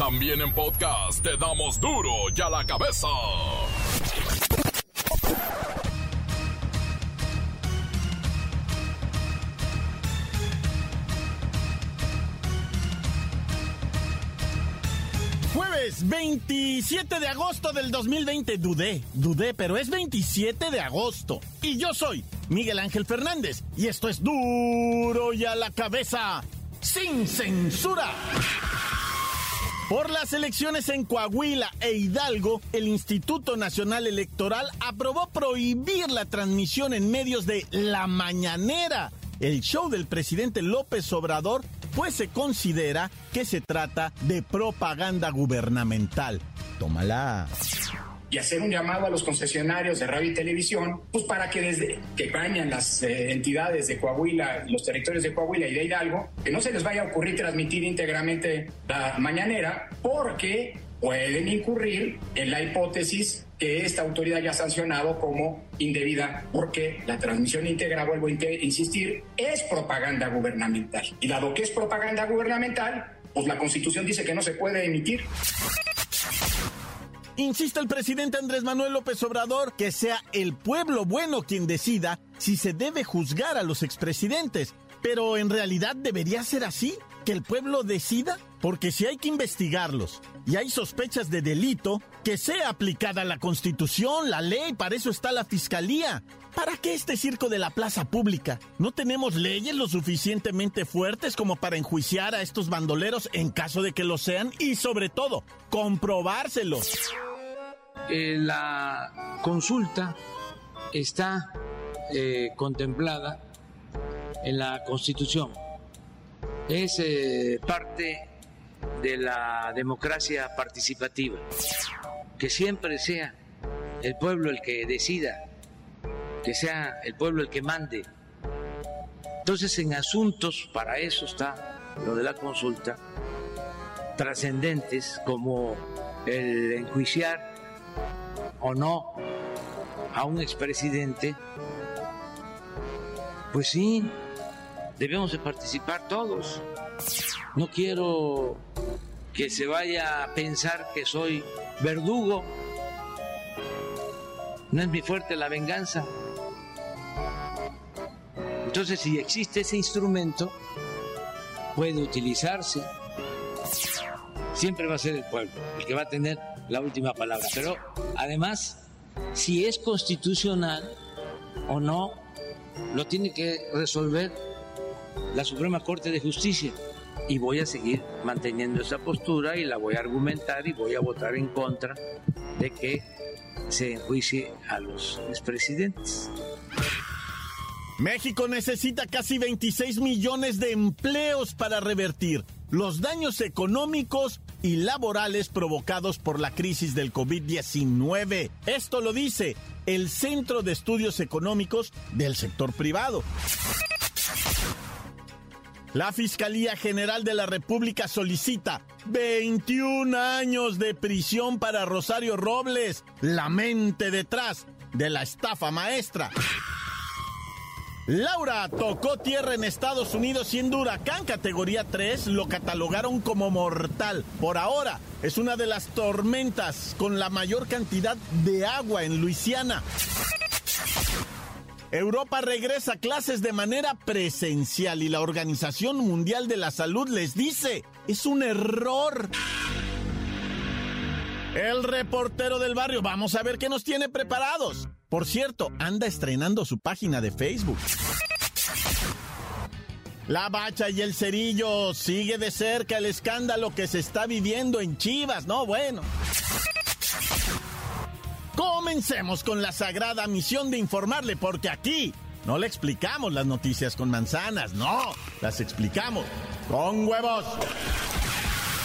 También en podcast te damos duro y a la cabeza. Jueves 27 de agosto del 2020. Dudé, dudé, pero es 27 de agosto. Y yo soy Miguel Ángel Fernández. Y esto es duro y a la cabeza. Sin censura. Por las elecciones en Coahuila e Hidalgo, el Instituto Nacional Electoral aprobó prohibir la transmisión en medios de La Mañanera, el show del presidente López Obrador, pues se considera que se trata de propaganda gubernamental. Tómala y hacer un llamado a los concesionarios de radio y televisión, pues para que desde que bañan las eh, entidades de Coahuila, los territorios de Coahuila y de Hidalgo, que no se les vaya a ocurrir transmitir íntegramente la mañanera, porque pueden incurrir en la hipótesis que esta autoridad ya ha sancionado como indebida, porque la transmisión íntegra, vuelvo a insistir, es propaganda gubernamental. Y dado que es propaganda gubernamental, pues la Constitución dice que no se puede emitir. Insiste el presidente Andrés Manuel López Obrador que sea el pueblo bueno quien decida si se debe juzgar a los expresidentes. Pero en realidad debería ser así, que el pueblo decida, porque si hay que investigarlos y hay sospechas de delito, que sea aplicada la constitución, la ley, para eso está la fiscalía. ¿Para qué este circo de la plaza pública? ¿No tenemos leyes lo suficientemente fuertes como para enjuiciar a estos bandoleros en caso de que lo sean y sobre todo comprobárselos? Eh, la consulta está eh, contemplada en la Constitución. Es eh, parte de la democracia participativa. Que siempre sea el pueblo el que decida, que sea el pueblo el que mande. Entonces en asuntos, para eso está lo de la consulta, trascendentes como el enjuiciar o no a un expresidente, pues sí, debemos de participar todos. No quiero que se vaya a pensar que soy verdugo. No es mi fuerte la venganza. Entonces, si existe ese instrumento, puede utilizarse. Siempre va a ser el pueblo el que va a tener la última palabra. Pero además, si es constitucional o no, lo tiene que resolver la Suprema Corte de Justicia. Y voy a seguir manteniendo esa postura y la voy a argumentar y voy a votar en contra de que se enjuicie a los expresidentes. México necesita casi 26 millones de empleos para revertir los daños económicos y laborales provocados por la crisis del COVID-19. Esto lo dice el Centro de Estudios Económicos del sector privado. La Fiscalía General de la República solicita 21 años de prisión para Rosario Robles, la mente detrás de la estafa maestra. Laura tocó tierra en Estados Unidos siendo huracán categoría 3, lo catalogaron como mortal. Por ahora es una de las tormentas con la mayor cantidad de agua en Luisiana. Europa regresa a clases de manera presencial y la Organización Mundial de la Salud les dice, es un error. El reportero del barrio, vamos a ver qué nos tiene preparados. Por cierto, anda estrenando su página de Facebook. La bacha y el cerillo sigue de cerca el escándalo que se está viviendo en Chivas, ¿no? Bueno. Comencemos con la sagrada misión de informarle, porque aquí no le explicamos las noticias con manzanas, no, las explicamos con huevos.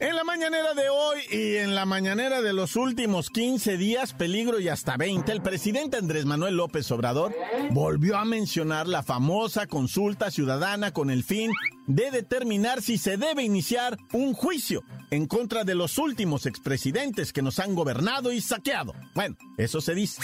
La mañanera de hoy y en la mañanera de los últimos 15 días, peligro y hasta 20, el presidente Andrés Manuel López Obrador volvió a mencionar la famosa consulta ciudadana con el fin de determinar si se debe iniciar un juicio en contra de los últimos expresidentes que nos han gobernado y saqueado. Bueno, eso se dice.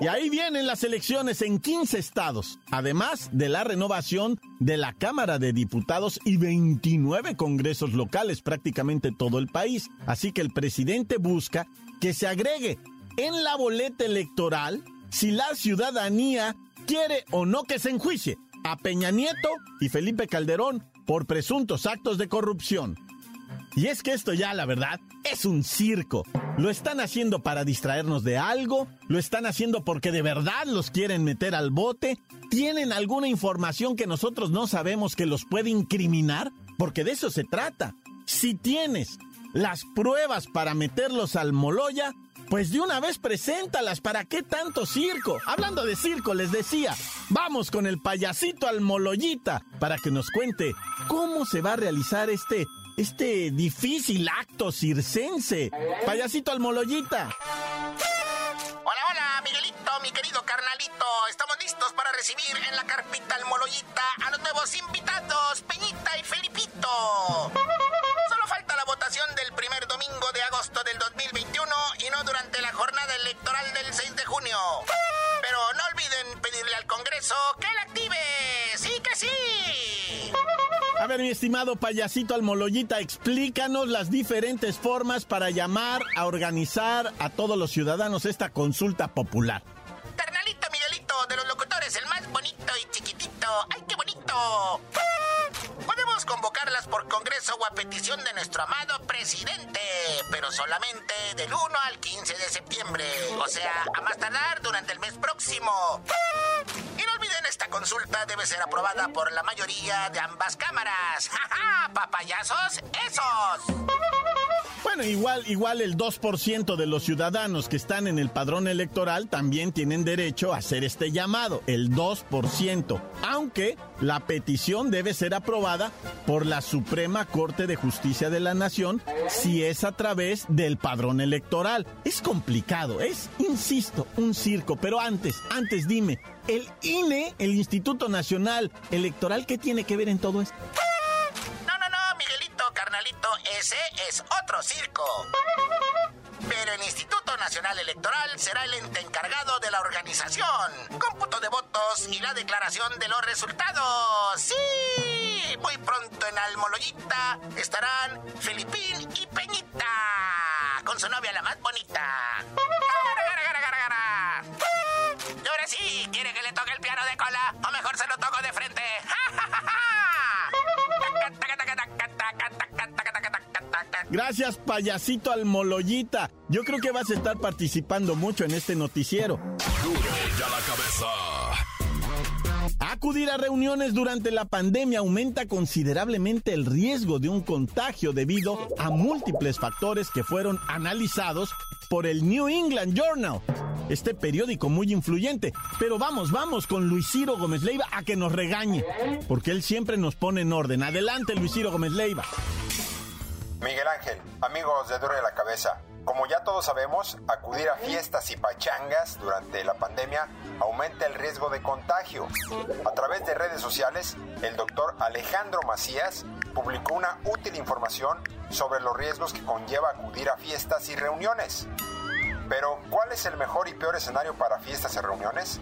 Y ahí vienen las elecciones en 15 estados, además de la renovación de la Cámara de Diputados y 29 congresos locales, prácticamente todo el país. Así que el presidente busca que se agregue en la boleta electoral si la ciudadanía quiere o no que se enjuicie a Peña Nieto y Felipe Calderón por presuntos actos de corrupción. Y es que esto ya, la verdad, es un circo. Lo están haciendo para distraernos de algo, lo están haciendo porque de verdad los quieren meter al bote, tienen alguna información que nosotros no sabemos que los puede incriminar, porque de eso se trata. Si tienes las pruebas para meterlos al Moloya, pues de una vez preséntalas, ¿para qué tanto circo? Hablando de circo, les decía, vamos con el payasito al Moloyita para que nos cuente cómo se va a realizar este este difícil acto circense. Payasito Almoloyita. Hola, hola, Miguelito, mi querido carnalito. Estamos listos para recibir en la carpita Almoloyita a los nuevos invitados, Peñita y Felipito. Solo falta la votación del primer domingo de agosto del 2021 y no durante la jornada electoral del 6 de junio. Pero no olviden pedirle al Congreso que A ver, mi estimado payasito Almoloyita, explícanos las diferentes formas para llamar a organizar a todos los ciudadanos esta consulta popular. Carnalito Miguelito, de los locutores, el más bonito y chiquitito. ¡Ay, qué bonito! Convocarlas por Congreso o a petición de nuestro amado presidente, pero solamente del 1 al 15 de septiembre, o sea, a más tardar durante el mes próximo. Y no olviden, esta consulta debe ser aprobada por la mayoría de ambas cámaras. ¡Ja, ja! papayazos esos! Bueno, igual, igual el 2% de los ciudadanos que están en el padrón electoral también tienen derecho a hacer este llamado, el 2%, aunque la petición debe ser aprobada por la Suprema Corte de Justicia de la Nación si es a través del padrón electoral. Es complicado, es, insisto, un circo, pero antes, antes dime, el INE, el Instituto Nacional Electoral, ¿qué tiene que ver en todo esto? Ese es otro circo. Pero el Instituto Nacional Electoral será el ente encargado de la organización, cómputo de votos y la declaración de los resultados. ¡Sí! Muy pronto en Almoloyita estarán Felipín y Peñita, con su novia la más bonita. Gracias, payasito Almoloyita. Yo creo que vas a estar participando mucho en este noticiero. Ya la cabeza. Acudir a reuniones durante la pandemia aumenta considerablemente el riesgo de un contagio debido a múltiples factores que fueron analizados por el New England Journal, este periódico muy influyente. Pero vamos, vamos con Luis Ciro Gómez Leiva a que nos regañe, porque él siempre nos pone en orden. Adelante, Luis Ciro Gómez Leiva. Miguel Ángel, amigos de Duro de la Cabeza, como ya todos sabemos, acudir a fiestas y pachangas durante la pandemia aumenta el riesgo de contagio. A través de redes sociales, el doctor Alejandro Macías publicó una útil información sobre los riesgos que conlleva acudir a fiestas y reuniones. Pero, ¿cuál es el mejor y peor escenario para fiestas y reuniones?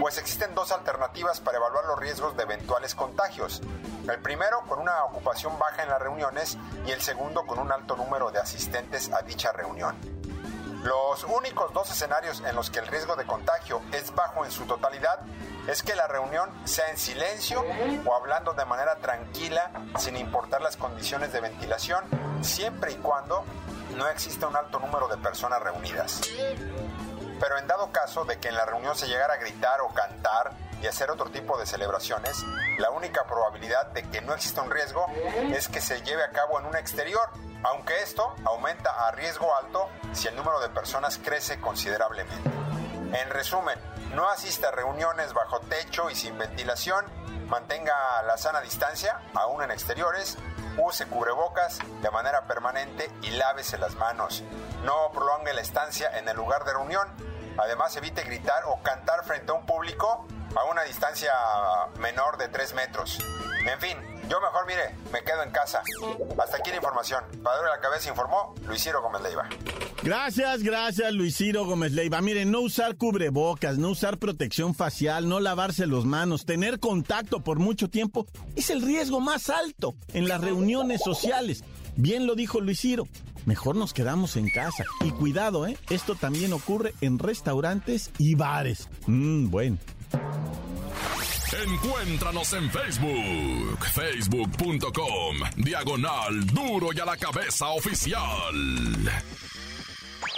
Pues existen dos alternativas para evaluar los riesgos de eventuales contagios. El primero con una ocupación baja en las reuniones y el segundo con un alto número de asistentes a dicha reunión. Los únicos dos escenarios en los que el riesgo de contagio es bajo en su totalidad es que la reunión sea en silencio o hablando de manera tranquila sin importar las condiciones de ventilación, siempre y cuando no exista un alto número de personas reunidas. Pero en dado caso de que en la reunión se llegara a gritar o cantar y hacer otro tipo de celebraciones, la única probabilidad de que no exista un riesgo es que se lleve a cabo en un exterior, aunque esto aumenta a riesgo alto si el número de personas crece considerablemente. En resumen, no asista a reuniones bajo techo y sin ventilación, mantenga la sana distancia, aún en exteriores, use cubrebocas de manera permanente y lávese las manos. No prolongue la estancia en el lugar de reunión. Además, evite gritar o cantar frente a un público a una distancia menor de 3 metros. En fin, yo mejor, mire, me quedo en casa. Hasta aquí la información. Padre de la Cabeza informó Luis Gómez Leiva. Gracias, gracias Luis Ciro Gómez Leiva. Miren, no usar cubrebocas, no usar protección facial, no lavarse las manos, tener contacto por mucho tiempo es el riesgo más alto en las reuniones sociales. Bien lo dijo Luis Ciro. Mejor nos quedamos en casa. Y cuidado, ¿eh? Esto también ocurre en restaurantes y bares. Mmm, bueno. Encuéntranos en Facebook, facebook.com, diagonal duro y a la cabeza oficial.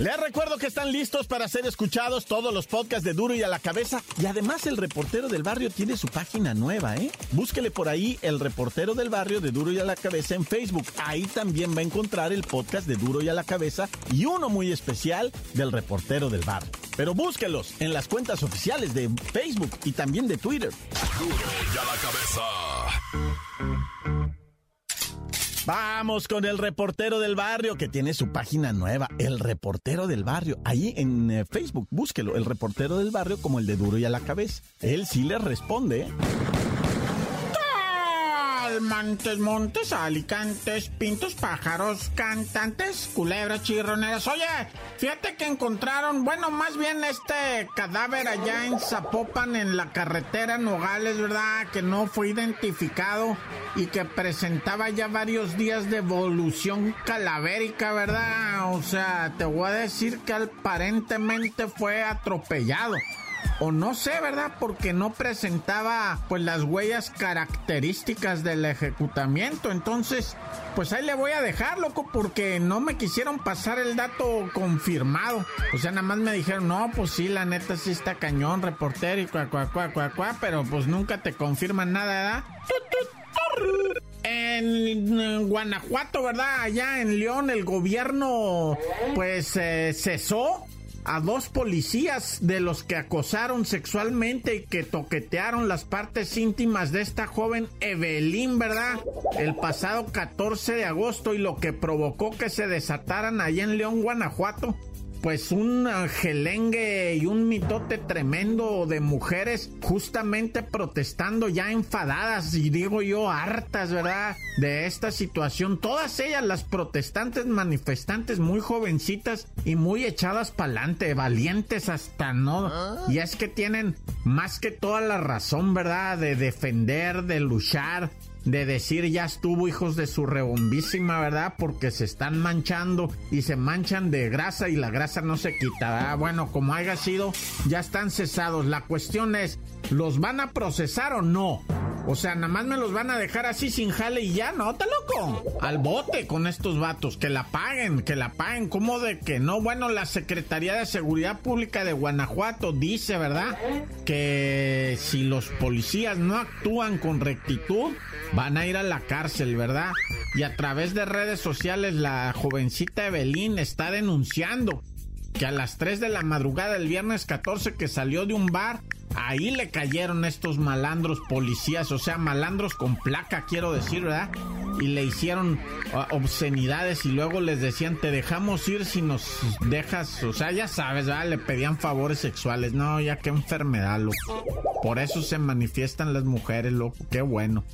Les recuerdo que están listos para ser escuchados todos los podcasts de Duro y a la Cabeza. Y además el reportero del barrio tiene su página nueva, ¿eh? Búsquele por ahí el reportero del barrio de Duro y a la Cabeza en Facebook. Ahí también va a encontrar el podcast de Duro y a la Cabeza y uno muy especial del reportero del barrio. Pero búsquelos en las cuentas oficiales de Facebook y también de Twitter. Duro y a la cabeza. Vamos con el reportero del barrio que tiene su página nueva, el reportero del barrio. Ahí en eh, Facebook, búsquelo, el reportero del barrio como el de duro y a la cabeza. Él sí le responde. ¿eh? Montes, montes, alicantes, pintos, pájaros, cantantes, culebras, chirroneras. Oye, fíjate que encontraron, bueno, más bien este cadáver allá en Zapopan, en la carretera Nogales, ¿verdad? Que no fue identificado y que presentaba ya varios días de evolución calavérica, ¿verdad? O sea, te voy a decir que aparentemente fue atropellado o no sé, ¿verdad? Porque no presentaba pues las huellas características del ejecutamiento. Entonces, pues ahí le voy a dejar, loco, porque no me quisieron pasar el dato confirmado. O sea, nada más me dijeron, no, pues sí, la neta sí está cañón, reportero y cuá, cuá, cuá, cuá, cuá, pero pues nunca te confirman nada, ¿verdad? En Guanajuato, ¿verdad? Allá en León el gobierno pues eh, cesó a dos policías de los que acosaron sexualmente y que toquetearon las partes íntimas de esta joven Evelyn, ¿verdad? El pasado 14 de agosto y lo que provocó que se desataran allá en León, Guanajuato pues un gelengue y un mitote tremendo de mujeres justamente protestando ya enfadadas y digo yo hartas, ¿verdad? De esta situación. Todas ellas, las protestantes manifestantes muy jovencitas y muy echadas para adelante, valientes hasta no. Y es que tienen más que toda la razón, ¿verdad? De defender, de luchar de decir ya estuvo hijos de su rebombísima, ¿verdad? Porque se están manchando y se manchan de grasa y la grasa no se quita, Bueno, como haya sido, ya están cesados. La cuestión es, ¿los van a procesar o no? O sea, nada más me los van a dejar así sin jale y ya, ¿no? ¿Te loco? Al bote con estos vatos, que la paguen, que la paguen. ¿Cómo de que no? Bueno, la Secretaría de Seguridad Pública de Guanajuato dice, ¿verdad? Que si los policías no actúan con rectitud, van a ir a la cárcel, ¿verdad? Y a través de redes sociales la jovencita Evelyn está denunciando que a las 3 de la madrugada del viernes 14 que salió de un bar, ahí le cayeron estos malandros policías, o sea, malandros con placa, quiero decir, ¿verdad? Y le hicieron obscenidades y luego les decían, te dejamos ir si nos dejas, o sea, ya sabes, ¿verdad? Le pedían favores sexuales. No, ya qué enfermedad, loco. Por eso se manifiestan las mujeres, loco, qué bueno.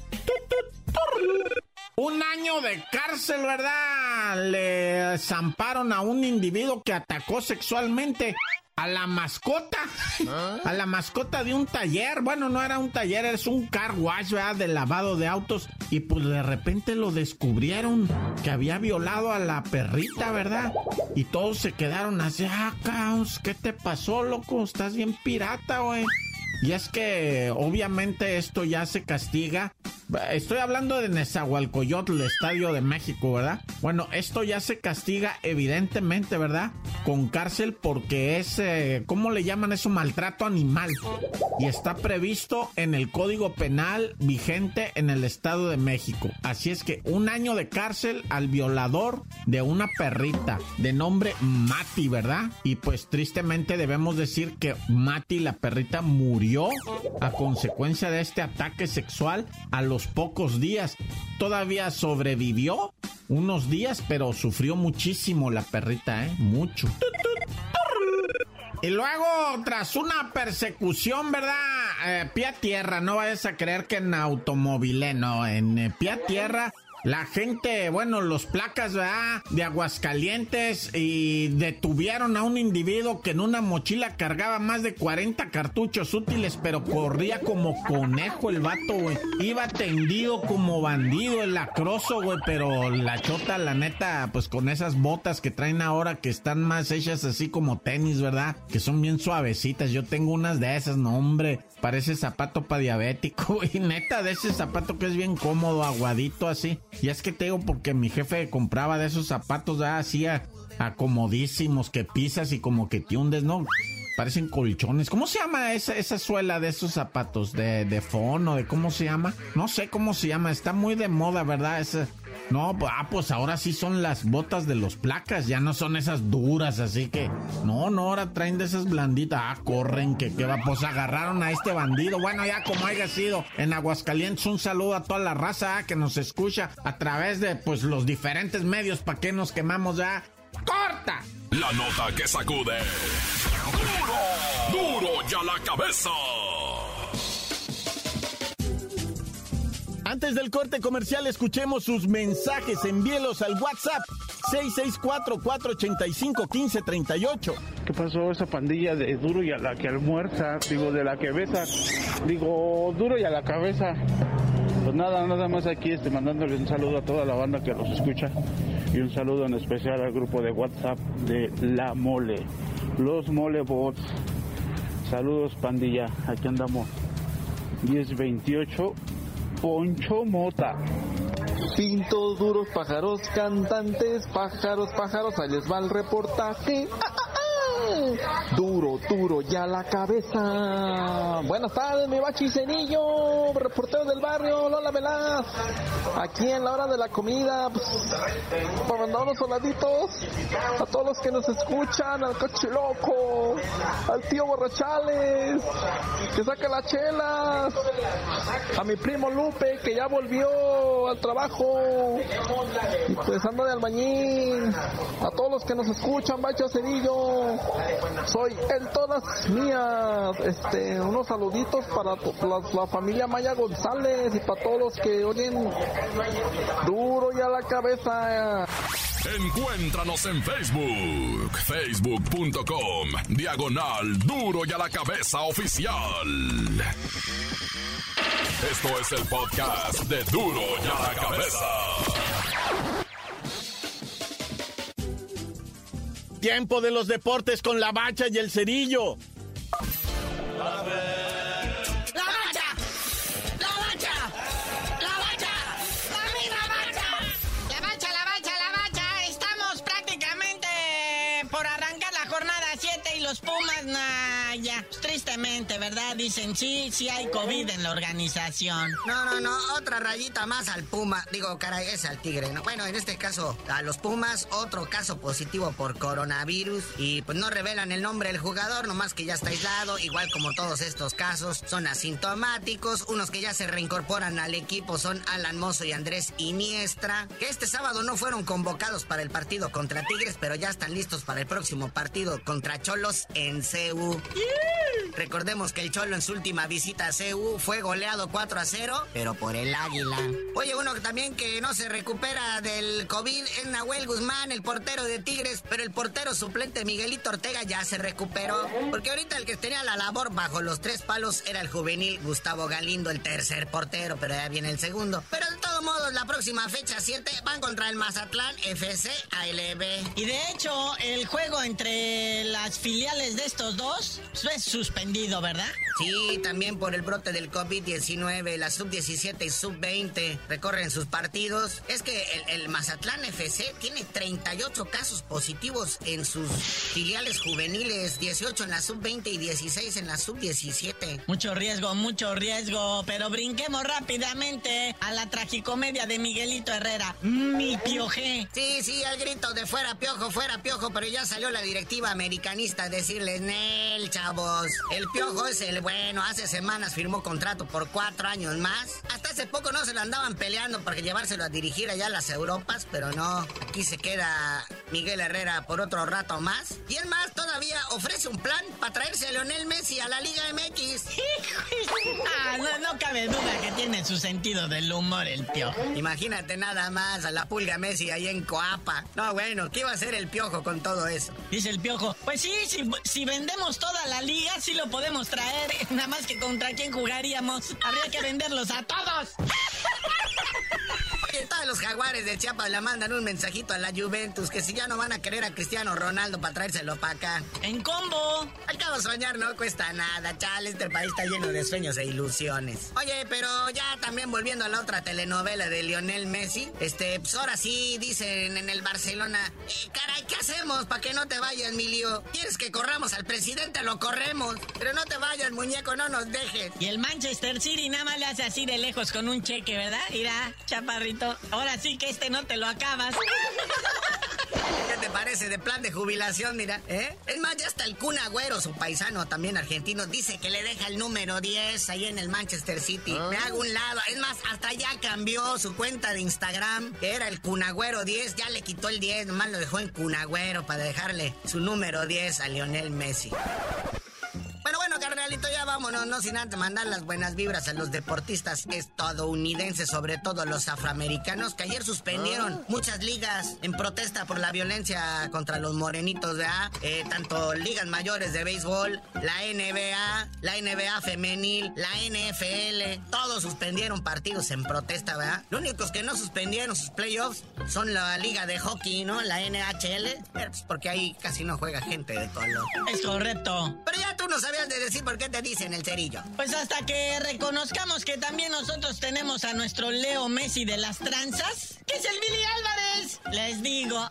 Un año de cárcel, ¿verdad? Le zamparon a un individuo que atacó sexualmente a la mascota, a la mascota de un taller. Bueno, no era un taller, es un car wash, ¿verdad? De lavado de autos. Y pues de repente lo descubrieron que había violado a la perrita, ¿verdad? Y todos se quedaron así, ah, caos, ¿qué te pasó, loco? Estás bien pirata, güey. Y es que obviamente esto ya se castiga. Estoy hablando de Nezahualcóyotl, el Estadio de México, ¿verdad? Bueno, esto ya se castiga evidentemente, ¿verdad? Con cárcel porque es, eh, ¿cómo le llaman eso? Maltrato animal. Y está previsto en el Código Penal vigente en el Estado de México. Así es que un año de cárcel al violador de una perrita de nombre Mati, ¿verdad? Y pues tristemente debemos decir que Mati, la perrita, murió a consecuencia de este ataque sexual a los pocos días. Todavía sobrevivió unos días, pero sufrió muchísimo la perrita, ¿eh? Mucho. Y luego, tras una persecución, ¿verdad? Eh, pie a tierra, no vayas a creer que en automóvil, no, en eh, pie a tierra la gente, bueno, los placas, ¿verdad? De Aguascalientes y detuvieron a un individuo que en una mochila cargaba más de 40 cartuchos útiles, pero corría como conejo el vato, güey. Iba tendido como bandido el lacroso, güey, pero la chota, la neta, pues con esas botas que traen ahora que están más hechas así como tenis, ¿verdad? Que son bien suavecitas. Yo tengo unas de esas, no, hombre. Parece zapato para diabético, y neta, de ese zapato que es bien cómodo, aguadito así. Y es que te digo porque mi jefe compraba de esos zapatos así acomodísimos que pisas y como que te hundes, ¿no? Parecen colchones. ¿Cómo se llama esa, esa suela de esos zapatos? ¿De, de fono? ¿De cómo se llama? No sé cómo se llama. Está muy de moda, ¿verdad? Ese, no, ah, pues ahora sí son las botas de los placas, ya no son esas duras, así que no, no, ahora traen de esas blanditas. Ah, corren, que qué va, pues agarraron a este bandido. Bueno, ya como haya sido en Aguascalientes, un saludo a toda la raza ah, que nos escucha a través de pues los diferentes medios para que nos quemamos ya. ¡Corta! La nota que sacude. ¡Duro! ¡Duro ya la cabeza! Antes del corte comercial, escuchemos sus mensajes. Envíelos al WhatsApp 664-485-1538. ¿Qué pasó esa pandilla de duro y a la que almuerza? Digo, de la cabeza. Digo, duro y a la cabeza. Pues nada, nada más aquí este, mandándole un saludo a toda la banda que los escucha y un saludo en especial al grupo de WhatsApp de La Mole, los Mole Bots. Saludos pandilla, aquí andamos 1028 Poncho Mota. Pintos duros, pájaros cantantes, pájaros, pájaros, ahí les va el reportaje. Duro, duro, ya la cabeza. Buenas tardes, mi bachicenillo, reportero del barrio, Lola Velaz. Aquí en la hora de la comida, pues, para mandar unos soladitos. A todos los que nos escuchan, al coche loco, al tío Borrachales, que saca las chelas, a mi primo Lupe, que ya volvió al trabajo, y pues anda de albañil, a todos los que nos escuchan, Cerillo, soy el todas mías. Este, unos saluditos para la, familia Maya González y para todos los que oyen duro y a la cabeza. Encuéntranos en Facebook, facebook.com, diagonal duro y a la cabeza oficial. Esto es el podcast de duro y a la cabeza. Tiempo de los deportes con la bacha y el cerillo. ¿Verdad? Dicen sí, sí hay COVID en la organización. No, no, no, otra rayita más al Puma. Digo, caray, es al Tigre, ¿no? Bueno, en este caso, a los Pumas, otro caso positivo por coronavirus. Y pues no revelan el nombre del jugador, nomás que ya está aislado. Igual como todos estos casos, son asintomáticos. Unos que ya se reincorporan al equipo son Alan Mozo y Andrés Iniestra, que este sábado no fueron convocados para el partido contra Tigres, pero ya están listos para el próximo partido contra Cholos en CEU. Recordemos que el Cholo en su última visita a CEU fue goleado 4 a 0, pero por el Águila. Oye, uno también que no se recupera del COVID es Nahuel Guzmán, el portero de Tigres, pero el portero suplente Miguelito Ortega ya se recuperó. Porque ahorita el que tenía la labor bajo los tres palos era el juvenil Gustavo Galindo, el tercer portero, pero ya viene el segundo. Pero de todo todos modos, la próxima fecha 7 van contra el Mazatlán FC ALB. Y de hecho, el juego entre las filiales de estos dos es suspendido, ¿verdad? Sí, también por el brote del COVID-19, la sub-17 y sub-20 recorren sus partidos. Es que el, el, Mazatlán FC tiene 38 casos positivos en sus filiales juveniles, 18 en la sub-20 y 16 en la sub-17. Mucho riesgo, mucho riesgo, pero brinquemos rápidamente a la tragicomedia de Miguelito Herrera. Mi piojé. Sí, sí, al grito de fuera piojo, fuera piojo, pero ya salió la directiva americanista a decirles, Nel, chavos, el piojo es el bueno, hace semanas firmó contrato por cuatro años más. Hasta hace poco no se lo andaban peleando para llevárselo a dirigir allá a las Europas, pero no. Aquí se queda Miguel Herrera por otro rato más. Y el más todavía ofrece un plan para traerse a Leonel Messi a la Liga MX. ah, no, no, cabe duda que tiene su sentido del humor el piojo. Imagínate nada más a la pulga Messi ahí en Coapa. No, bueno, ¿qué iba a hacer el piojo con todo eso? Dice el piojo, pues sí, si, si vendemos toda la liga, sí lo podemos traer. Nada más que contra quién jugaríamos. Habría que venderlos a todos. Todos los jaguares de Chiapas le mandan un mensajito a la Juventus que si ya no van a querer a Cristiano Ronaldo para traérselo para acá. En combo. Al cabo soñar no cuesta nada, chale, este país está lleno de sueños e ilusiones. Oye, pero ya también volviendo a la otra telenovela de Lionel Messi, este, pues ahora sí dicen en el Barcelona, eh, caray, ¿qué hacemos para que no te vayas, mi lío? ¿Quieres que corramos al presidente? Lo corremos. Pero no te vayas, muñeco, no nos dejes. Y el Manchester City nada más le hace así de lejos con un cheque, ¿verdad? Mira, chaparrito. Ahora sí que este no te lo acabas. ¿Qué te parece de plan de jubilación, mira? ¿Eh? Es más, ya hasta el Kun Agüero, su paisano también argentino, dice que le deja el número 10 ahí en el Manchester City. Me hago un lado. Es más, hasta ya cambió su cuenta de Instagram, que era el Kun Agüero 10, ya le quitó el 10, nomás lo dejó en Kun Agüero para dejarle su número 10 a Lionel Messi. Bueno, bueno, carnalito, ya vámonos, no sin antes mandar las buenas vibras a los deportistas estadounidenses, sobre todo los afroamericanos, que ayer suspendieron muchas ligas en protesta por la violencia contra los morenitos, ¿verdad? Eh, tanto ligas mayores de béisbol, la NBA, la NBA femenil, la NFL, todos suspendieron partidos en protesta, ¿verdad? Los únicos que no suspendieron sus playoffs son la liga de hockey, ¿no? La NHL, pues porque ahí casi no juega gente de color. Es correcto. Pero ya tú no sabes de decir por qué te dicen el cerillo. Pues hasta que reconozcamos que también nosotros tenemos a nuestro Leo Messi de las tranzas, que es el Billy Álvarez. Les digo.